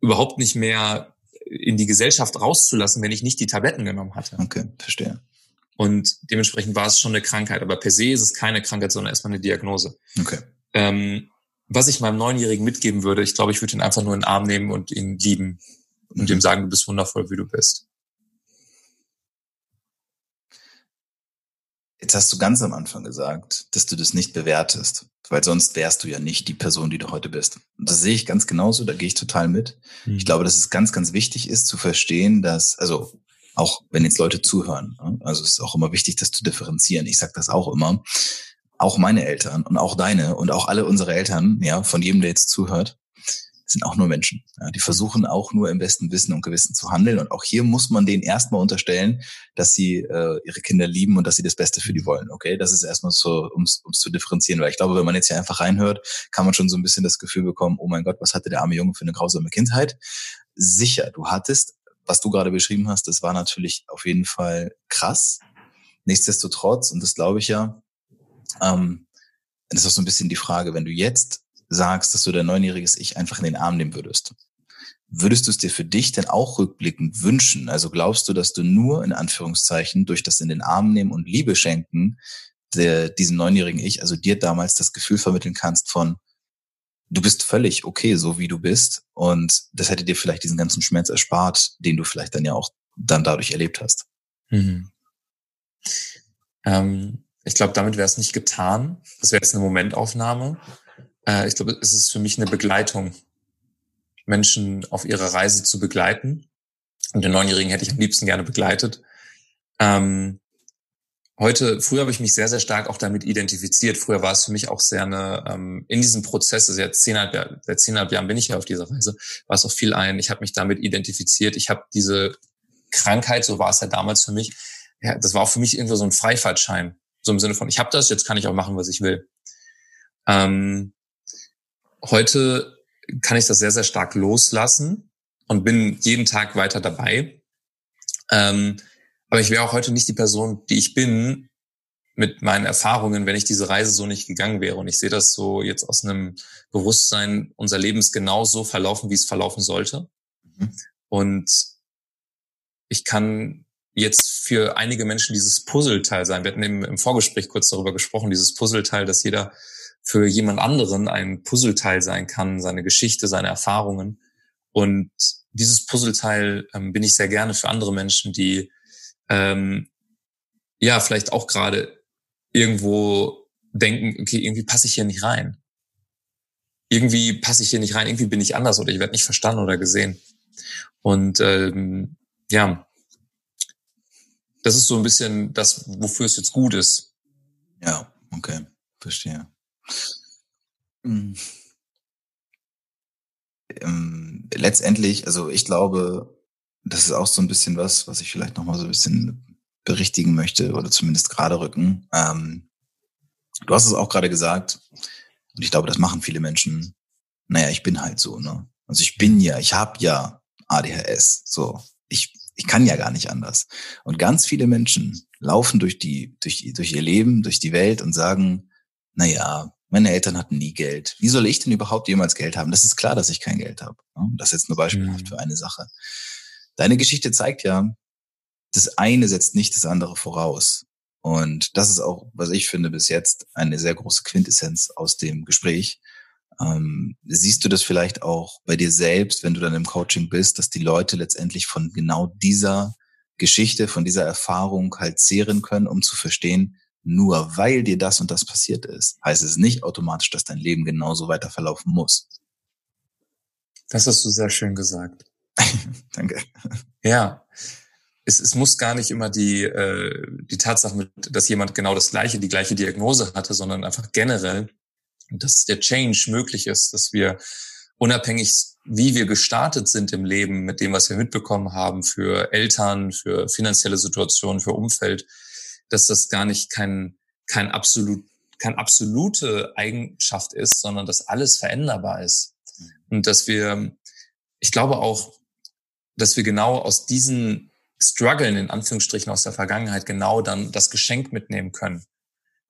überhaupt nicht mehr in die Gesellschaft rauszulassen, wenn ich nicht die Tabletten genommen hatte. Okay, verstehe. Und dementsprechend war es schon eine Krankheit. Aber per se ist es keine Krankheit, sondern erstmal eine Diagnose. Okay. Ähm, was ich meinem Neunjährigen mitgeben würde, ich glaube, ich würde ihn einfach nur in den Arm nehmen und ihn lieben und mhm. ihm sagen, du bist wundervoll, wie du bist. Jetzt hast du ganz am Anfang gesagt, dass du das nicht bewertest, weil sonst wärst du ja nicht die Person, die du heute bist. Und das sehe ich ganz genauso, da gehe ich total mit. Mhm. Ich glaube, dass es ganz, ganz wichtig ist zu verstehen, dass, also auch wenn jetzt Leute zuhören. Ne? Also es ist auch immer wichtig, das zu differenzieren. Ich sage das auch immer. Auch meine Eltern und auch deine und auch alle unsere Eltern, ja, von jedem, der jetzt zuhört, sind auch nur Menschen. Ja, die versuchen auch nur im besten Wissen und Gewissen zu handeln. Und auch hier muss man denen erstmal unterstellen, dass sie äh, ihre Kinder lieben und dass sie das Beste für die wollen. Okay, das ist erstmal so, um es zu differenzieren. Weil ich glaube, wenn man jetzt hier einfach reinhört, kann man schon so ein bisschen das Gefühl bekommen, oh mein Gott, was hatte der arme Junge für eine grausame Kindheit? Sicher, du hattest was du gerade beschrieben hast, das war natürlich auf jeden Fall krass. Nichtsdestotrotz, und das glaube ich ja, ähm, das ist auch so ein bisschen die Frage, wenn du jetzt sagst, dass du dein neunjähriges Ich einfach in den Arm nehmen würdest, würdest du es dir für dich denn auch rückblickend wünschen? Also glaubst du, dass du nur in Anführungszeichen durch das in den Arm nehmen und Liebe schenken der, diesem neunjährigen Ich, also dir damals das Gefühl vermitteln kannst von, du bist völlig okay, so wie du bist. Und das hätte dir vielleicht diesen ganzen Schmerz erspart, den du vielleicht dann ja auch dann dadurch erlebt hast. Mhm. Ähm, ich glaube, damit wäre es nicht getan. Das wäre jetzt eine Momentaufnahme. Äh, ich glaube, es ist für mich eine Begleitung, Menschen auf ihrer Reise zu begleiten. Und den Neunjährigen hätte ich am liebsten gerne begleitet. Ähm, Heute, früher habe ich mich sehr, sehr stark auch damit identifiziert. Früher war es für mich auch sehr eine, ähm, in diesem Prozess, also jetzt zehnhalb, seit zehnhalb Jahren bin ich ja auf dieser Reise, war es auch viel ein, ich habe mich damit identifiziert. Ich habe diese Krankheit, so war es ja damals für mich, ja, das war auch für mich irgendwie so ein Freifahrtschein. So im Sinne von, ich habe das, jetzt kann ich auch machen, was ich will. Ähm, heute kann ich das sehr, sehr stark loslassen und bin jeden Tag weiter dabei. Ähm, aber ich wäre auch heute nicht die Person, die ich bin, mit meinen Erfahrungen, wenn ich diese Reise so nicht gegangen wäre. Und ich sehe das so jetzt aus einem Bewusstsein, unser Leben ist genau so verlaufen, wie es verlaufen sollte. Mhm. Und ich kann jetzt für einige Menschen dieses Puzzleteil sein. Wir hatten eben im Vorgespräch kurz darüber gesprochen, dieses Puzzleteil, dass jeder für jemand anderen ein Puzzleteil sein kann, seine Geschichte, seine Erfahrungen. Und dieses Puzzleteil ähm, bin ich sehr gerne für andere Menschen, die ähm, ja, vielleicht auch gerade irgendwo denken, okay, irgendwie passe ich hier nicht rein. irgendwie passe ich hier nicht rein, irgendwie bin ich anders oder ich werde nicht verstanden oder gesehen. Und ähm, ja, das ist so ein bisschen das, wofür es jetzt gut ist. Ja, okay, verstehe. Mhm. Ähm, letztendlich, also ich glaube, das ist auch so ein bisschen was, was ich vielleicht nochmal so ein bisschen berichtigen möchte oder zumindest gerade rücken. Ähm, du hast es auch gerade gesagt, und ich glaube, das machen viele Menschen. Naja, ich bin halt so, ne? Also ich bin ja, ich habe ja ADHS. So, ich, ich kann ja gar nicht anders. Und ganz viele Menschen laufen durch die, durch, durch ihr Leben, durch die Welt und sagen, na ja, meine Eltern hatten nie Geld. Wie soll ich denn überhaupt jemals Geld haben? Das ist klar, dass ich kein Geld habe. Ne? Das ist jetzt nur beispielhaft mhm. für eine Sache. Deine Geschichte zeigt ja, das eine setzt nicht das andere voraus. Und das ist auch, was ich finde, bis jetzt eine sehr große Quintessenz aus dem Gespräch. Ähm, siehst du das vielleicht auch bei dir selbst, wenn du dann im Coaching bist, dass die Leute letztendlich von genau dieser Geschichte, von dieser Erfahrung halt zehren können, um zu verstehen, nur weil dir das und das passiert ist, heißt es nicht automatisch, dass dein Leben genauso weiter verlaufen muss. Das hast du sehr schön gesagt. Danke. Ja. Es, es muss gar nicht immer die, äh, die Tatsache, mit, dass jemand genau das gleiche, die gleiche Diagnose hatte, sondern einfach generell dass der Change möglich ist, dass wir unabhängig, wie wir gestartet sind im Leben, mit dem, was wir mitbekommen haben, für Eltern, für finanzielle Situationen, für Umfeld, dass das gar nicht kein, kein absolut, keine absolute Eigenschaft ist, sondern dass alles veränderbar ist. Mhm. Und dass wir, ich glaube auch, dass wir genau aus diesen Struggeln, in Anführungsstrichen aus der Vergangenheit, genau dann das Geschenk mitnehmen können.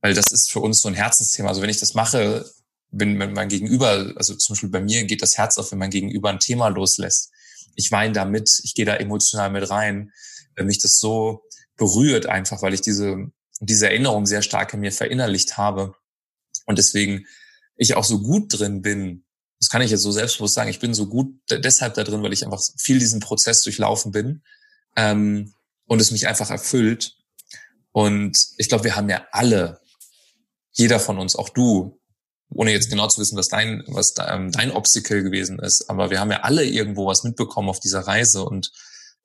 Weil das ist für uns so ein Herzensthema. Also wenn ich das mache, bin wenn mein Gegenüber, also zum Beispiel bei mir geht das Herz auf, wenn mein Gegenüber ein Thema loslässt. Ich weine da mit, ich gehe da emotional mit rein, wenn mich das so berührt einfach, weil ich diese, diese Erinnerung sehr stark in mir verinnerlicht habe. Und deswegen ich auch so gut drin bin, das kann ich jetzt so selbstbewusst sagen, ich bin so gut deshalb da drin, weil ich einfach viel diesen Prozess durchlaufen bin ähm, und es mich einfach erfüllt. Und ich glaube, wir haben ja alle jeder von uns, auch du, ohne jetzt genau zu wissen, was dein, was ähm, dein Obstacle gewesen ist, aber wir haben ja alle irgendwo was mitbekommen auf dieser Reise und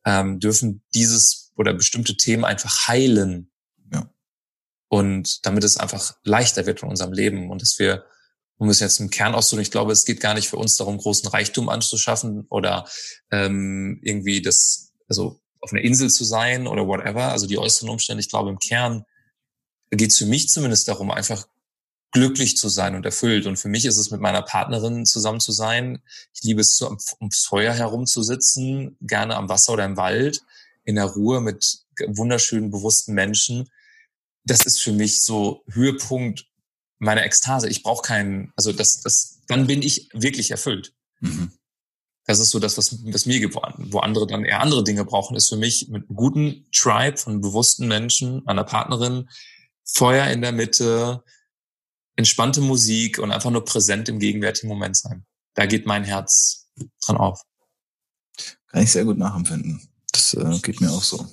ähm, dürfen dieses oder bestimmte Themen einfach heilen. Ja. Und damit es einfach leichter wird in unserem Leben und dass wir, um es jetzt im Kern auszudrücken, ich glaube, es geht gar nicht für uns darum, großen Reichtum anzuschaffen oder ähm, irgendwie das, also auf einer Insel zu sein oder whatever, also die äußeren Umstände. Ich glaube, im Kern geht es für mich zumindest darum, einfach glücklich zu sein und erfüllt. Und für mich ist es mit meiner Partnerin zusammen zu sein. Ich liebe es, ums Feuer herumzusitzen, gerne am Wasser oder im Wald, in der Ruhe mit wunderschönen, bewussten Menschen. Das ist für mich so Höhepunkt meiner Ekstase. Ich brauche keinen, also das, das, dann bin ich wirklich erfüllt. Mhm. Das ist so das, was, was mir geworden, wo andere dann eher andere Dinge brauchen, ist für mich mit einem guten Tribe von bewussten Menschen, einer Partnerin, Feuer in der Mitte, entspannte Musik und einfach nur präsent im gegenwärtigen Moment sein. Da geht mein Herz dran auf. Kann ich sehr gut nachempfinden. Das äh, geht mir auch so.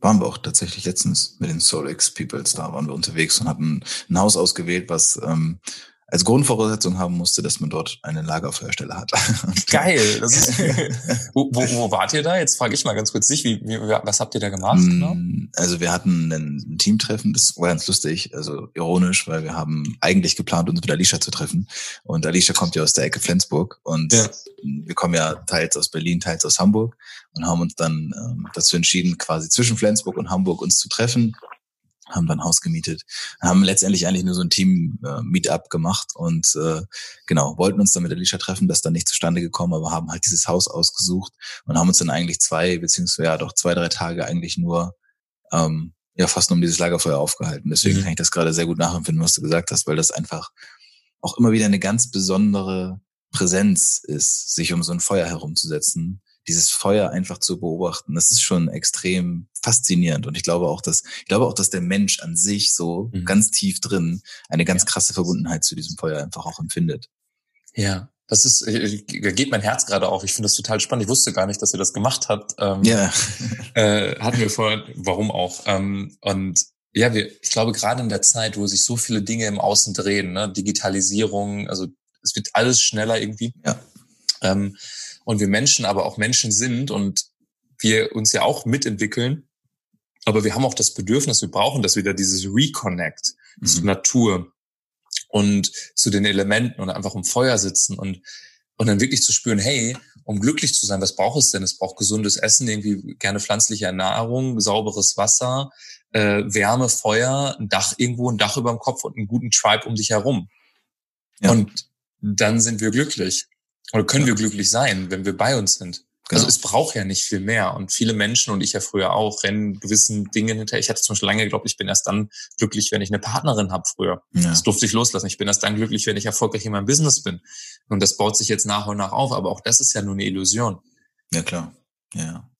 Waren wir auch tatsächlich letztens mit den Solex Peoples, da waren wir unterwegs und hatten ein Haus ausgewählt, was ähm, als Grundvoraussetzung haben musste, dass man dort eine Lagerfeuerstelle hat. Geil. Das ist, wo, wo, wo wart ihr da? Jetzt frage ich mal ganz kurz dich, wie, wie, was habt ihr da gemacht? Mm, genau? Also wir hatten ein Teamtreffen, das war ganz lustig, also ironisch, weil wir haben eigentlich geplant, uns mit Alicia zu treffen. Und Alicia kommt ja aus der Ecke Flensburg und ja. wir kommen ja teils aus Berlin, teils aus Hamburg und haben uns dann ähm, dazu entschieden, quasi zwischen Flensburg und Hamburg uns zu treffen haben dann Haus gemietet, haben letztendlich eigentlich nur so ein Team-Meetup äh, gemacht und äh, genau, wollten uns dann mit Alicia treffen, das ist dann nicht zustande gekommen, aber haben halt dieses Haus ausgesucht und haben uns dann eigentlich zwei, beziehungsweise ja doch zwei, drei Tage eigentlich nur ähm, ja fast nur um dieses Lagerfeuer aufgehalten. Deswegen mhm. kann ich das gerade sehr gut nachempfinden, was du gesagt hast, weil das einfach auch immer wieder eine ganz besondere Präsenz ist, sich um so ein Feuer herumzusetzen dieses Feuer einfach zu beobachten, das ist schon extrem faszinierend. Und ich glaube auch, dass, ich glaube auch, dass der Mensch an sich so mhm. ganz tief drin eine ganz ja. krasse Verbundenheit zu diesem Feuer einfach auch empfindet. Ja. Das ist, da geht mein Herz gerade auf. Ich finde das total spannend. Ich wusste gar nicht, dass ihr das gemacht habt. Ähm, ja. äh, hatten wir vorher, warum auch. Ähm, und ja, wir, ich glaube, gerade in der Zeit, wo sich so viele Dinge im Außen drehen, ne, Digitalisierung, also es wird alles schneller irgendwie. Ja. Ähm, und wir Menschen aber auch Menschen sind und wir uns ja auch mitentwickeln. Aber wir haben auch das Bedürfnis, wir brauchen das wieder, dieses Reconnect mhm. zur Natur und zu den Elementen und einfach im Feuer sitzen und, und dann wirklich zu spüren, hey, um glücklich zu sein, was braucht es denn? Es braucht gesundes Essen, irgendwie gerne pflanzliche Nahrung, sauberes Wasser, äh, Wärme, Feuer, ein Dach irgendwo, ein Dach über dem Kopf und einen guten Tribe um dich herum. Ja. Und dann sind wir glücklich. Oder können wir glücklich sein, wenn wir bei uns sind. Also genau. Also es braucht ja nicht viel mehr. Und viele Menschen und ich ja früher auch rennen gewissen Dingen hinterher. Ich hatte zum Beispiel lange geglaubt, ich bin erst dann glücklich, wenn ich eine Partnerin habe früher. Ja. Das durfte ich loslassen. Ich bin erst dann glücklich, wenn ich erfolgreich in meinem Business bin. Und das baut sich jetzt nach und nach auf. Aber auch das ist ja nur eine Illusion. Ja, klar. Ja.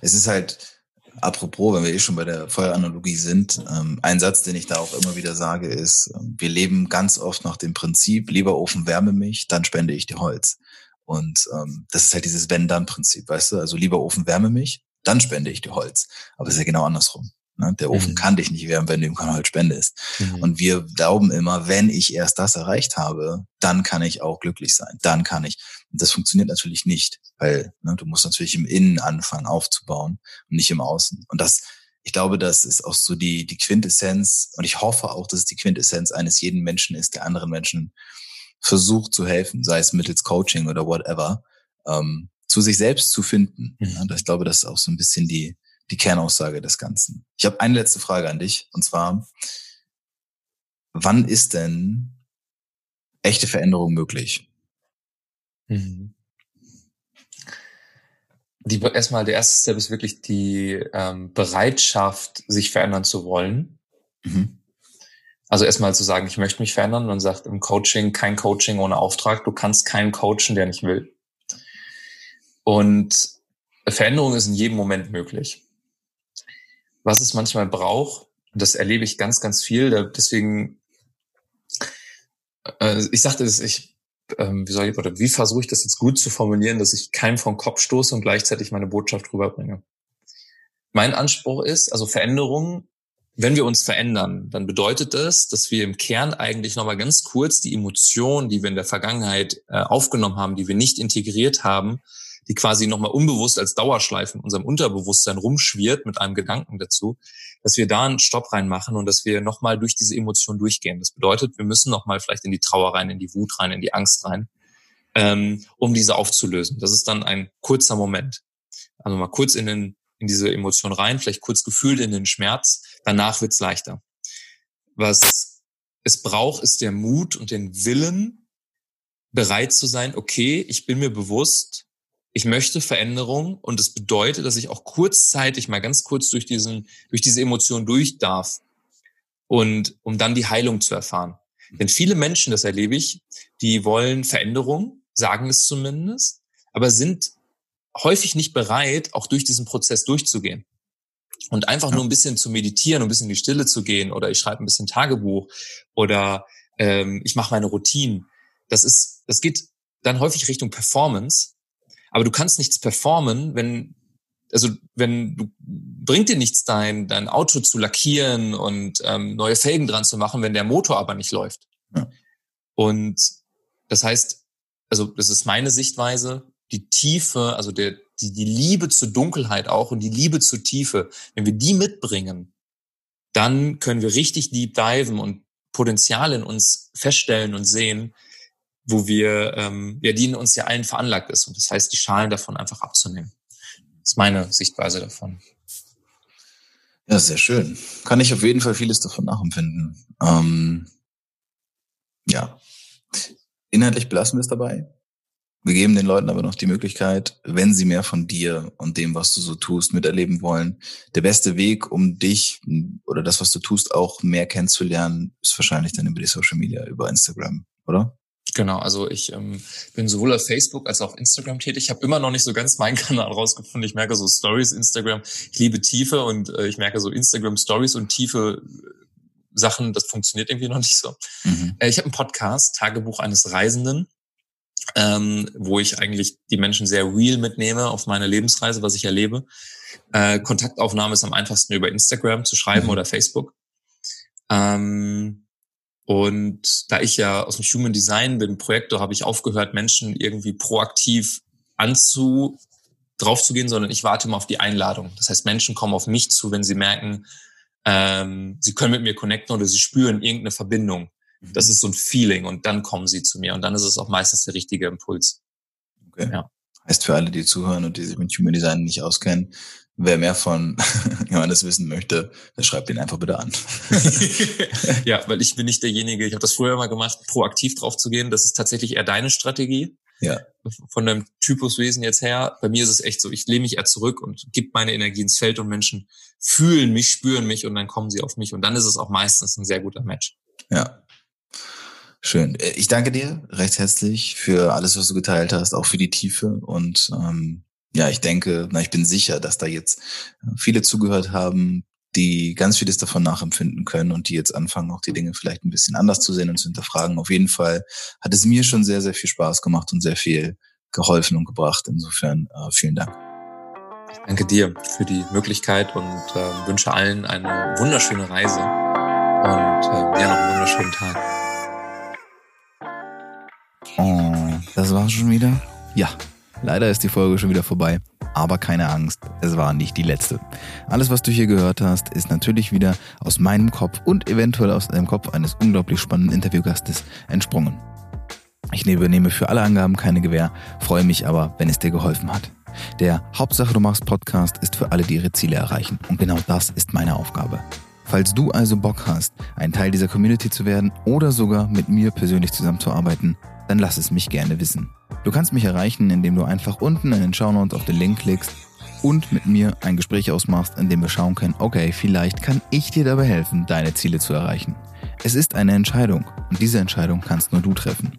Es ist halt, apropos, wenn wir eh schon bei der Feueranalogie sind, ähm, ein Satz, den ich da auch immer wieder sage, ist, ähm, wir leben ganz oft nach dem Prinzip, lieber Ofen wärme mich, dann spende ich dir Holz. Und ähm, das ist halt dieses Wenn-Dann-Prinzip, weißt du? Also lieber Ofen wärme mich, dann spende ich dir Holz. Aber es ist ja genau andersrum. Ne? Der Ofen mhm. kann dich nicht wärmen, wenn du ihm kein Holz spendest. Mhm. Und wir glauben immer, wenn ich erst das erreicht habe, dann kann ich auch glücklich sein. Dann kann ich. Und das funktioniert natürlich nicht, weil ne, du musst natürlich im Innen anfangen aufzubauen und nicht im Außen. Und das, ich glaube, das ist auch so die, die Quintessenz. Und ich hoffe auch, dass es die Quintessenz eines jeden Menschen ist, der anderen Menschen versucht zu helfen, sei es mittels Coaching oder whatever, ähm, zu sich selbst zu finden. Mhm. Ich glaube, das ist auch so ein bisschen die, die Kernaussage des Ganzen. Ich habe eine letzte Frage an dich, und zwar, wann ist denn echte Veränderung möglich? Mhm. Die, erstmal, der erste Step ist wirklich die ähm, Bereitschaft, sich verändern zu wollen. Mhm. Also erstmal zu sagen, ich möchte mich verändern. Man sagt im Coaching kein Coaching ohne Auftrag. Du kannst keinen coachen, der nicht will. Und Veränderung ist in jedem Moment möglich. Was es manchmal braucht, das erlebe ich ganz, ganz viel, deswegen, äh, ich sagte das, ich, ähm, wie soll ich, oder wie versuche ich das jetzt gut zu formulieren, dass ich keinem vom Kopf stoße und gleichzeitig meine Botschaft rüberbringe. Mein Anspruch ist, also Veränderung wenn wir uns verändern, dann bedeutet das, dass wir im Kern eigentlich nochmal ganz kurz die Emotionen, die wir in der Vergangenheit äh, aufgenommen haben, die wir nicht integriert haben, die quasi nochmal unbewusst als Dauerschleife in unserem Unterbewusstsein rumschwirrt mit einem Gedanken dazu, dass wir da einen Stopp reinmachen und dass wir nochmal durch diese Emotionen durchgehen. Das bedeutet, wir müssen nochmal vielleicht in die Trauer rein, in die Wut rein, in die Angst rein, ähm, um diese aufzulösen. Das ist dann ein kurzer Moment. Also mal kurz in den in diese Emotion rein, vielleicht kurz gefühlt in den Schmerz, danach wird's leichter. Was es braucht, ist der Mut und den Willen, bereit zu sein, okay, ich bin mir bewusst, ich möchte Veränderung und es das bedeutet, dass ich auch kurzzeitig mal ganz kurz durch diesen, durch diese Emotion durch darf und um dann die Heilung zu erfahren. Denn viele Menschen, das erlebe ich, die wollen Veränderung, sagen es zumindest, aber sind häufig nicht bereit, auch durch diesen Prozess durchzugehen. Und einfach nur ein bisschen zu meditieren, ein bisschen in die Stille zu gehen oder ich schreibe ein bisschen Tagebuch oder ähm, ich mache meine Routinen. Das ist, das geht dann häufig Richtung Performance. Aber du kannst nichts performen, wenn, also wenn du bringt dir nichts, dein, dein Auto zu lackieren und ähm, neue Felgen dran zu machen, wenn der Motor aber nicht läuft. Ja. Und das heißt, also das ist meine Sichtweise, die Tiefe, also der, die, die Liebe zur Dunkelheit auch und die Liebe zur Tiefe, wenn wir die mitbringen, dann können wir richtig deep diven und Potenzial in uns feststellen und sehen, wo wir, ähm, ja, die in uns ja allen veranlagt ist. Und das heißt, die Schalen davon einfach abzunehmen. Das ist meine Sichtweise davon. Ja, sehr schön. Kann ich auf jeden Fall vieles davon nachempfinden. Ähm, ja. Inhaltlich belassen wir es dabei. Wir geben den Leuten aber noch die Möglichkeit, wenn sie mehr von dir und dem, was du so tust, miterleben wollen. Der beste Weg, um dich oder das, was du tust, auch mehr kennenzulernen, ist wahrscheinlich dann über die Social Media, über Instagram, oder? Genau, also ich ähm, bin sowohl auf Facebook als auch auf Instagram tätig. Ich habe immer noch nicht so ganz meinen Kanal rausgefunden. Ich merke so Stories, Instagram. Ich liebe Tiefe und äh, ich merke so Instagram Stories und tiefe äh, Sachen, das funktioniert irgendwie noch nicht so. Mhm. Äh, ich habe einen Podcast, Tagebuch eines Reisenden ähm, wo ich eigentlich die Menschen sehr real mitnehme auf meine Lebensreise, was ich erlebe. Äh, Kontaktaufnahme ist am einfachsten über Instagram zu schreiben mhm. oder Facebook. Ähm, Und da ich ja aus dem Human Design bin, Projektor, habe ich aufgehört, Menschen irgendwie proaktiv anzu draufzugehen, sondern ich warte immer auf die Einladung. Das heißt, Menschen kommen auf mich zu, wenn sie merken, ähm, sie können mit mir connecten oder sie spüren irgendeine Verbindung. Mhm. Das ist so ein Feeling und dann kommen sie zu mir und dann ist es auch meistens der richtige Impuls. Okay. Ja. Heißt für alle, die zuhören und die sich mit Human Design nicht auskennen, wer mehr von Johannes wissen möchte, der schreibt ihn einfach bitte an. ja, weil ich bin nicht derjenige, ich habe das früher mal gemacht, proaktiv drauf zu gehen. Das ist tatsächlich eher deine Strategie. Ja. Von deinem Typuswesen jetzt her. Bei mir ist es echt so, ich lehne mich eher zurück und gebe meine Energie ins Feld und Menschen fühlen mich, spüren mich und dann kommen sie auf mich. Und dann ist es auch meistens ein sehr guter Match. Ja. Schön. Äh, ich danke dir recht herzlich für alles, was du geteilt hast, auch für die Tiefe und ähm, ja, ich denke, na, ich bin sicher, dass da jetzt viele zugehört haben, die ganz vieles davon nachempfinden können und die jetzt anfangen, auch die Dinge vielleicht ein bisschen anders zu sehen und zu hinterfragen. Auf jeden Fall hat es mir schon sehr, sehr viel Spaß gemacht und sehr viel geholfen und gebracht. Insofern äh, vielen Dank. Ich danke dir für die Möglichkeit und äh, wünsche allen eine wunderschöne Reise und äh, ja, noch einen wunderschönen Tag. Oh, das war's schon wieder? Ja, Leider ist die Folge schon wieder vorbei, aber keine Angst, es war nicht die letzte. Alles, was du hier gehört hast, ist natürlich wieder aus meinem Kopf und eventuell aus dem Kopf eines unglaublich spannenden Interviewgastes entsprungen. Ich übernehme für alle Angaben keine Gewähr, freue mich aber, wenn es dir geholfen hat. Der Hauptsache du machst Podcast ist für alle, die ihre Ziele erreichen. Und genau das ist meine Aufgabe. Falls du also Bock hast, ein Teil dieser Community zu werden oder sogar mit mir persönlich zusammenzuarbeiten, dann lass es mich gerne wissen. Du kannst mich erreichen, indem du einfach unten in den Shownotes auf den Link klickst und mit mir ein Gespräch ausmachst, in dem wir schauen können, okay, vielleicht kann ich dir dabei helfen, deine Ziele zu erreichen. Es ist eine Entscheidung und diese Entscheidung kannst nur du treffen.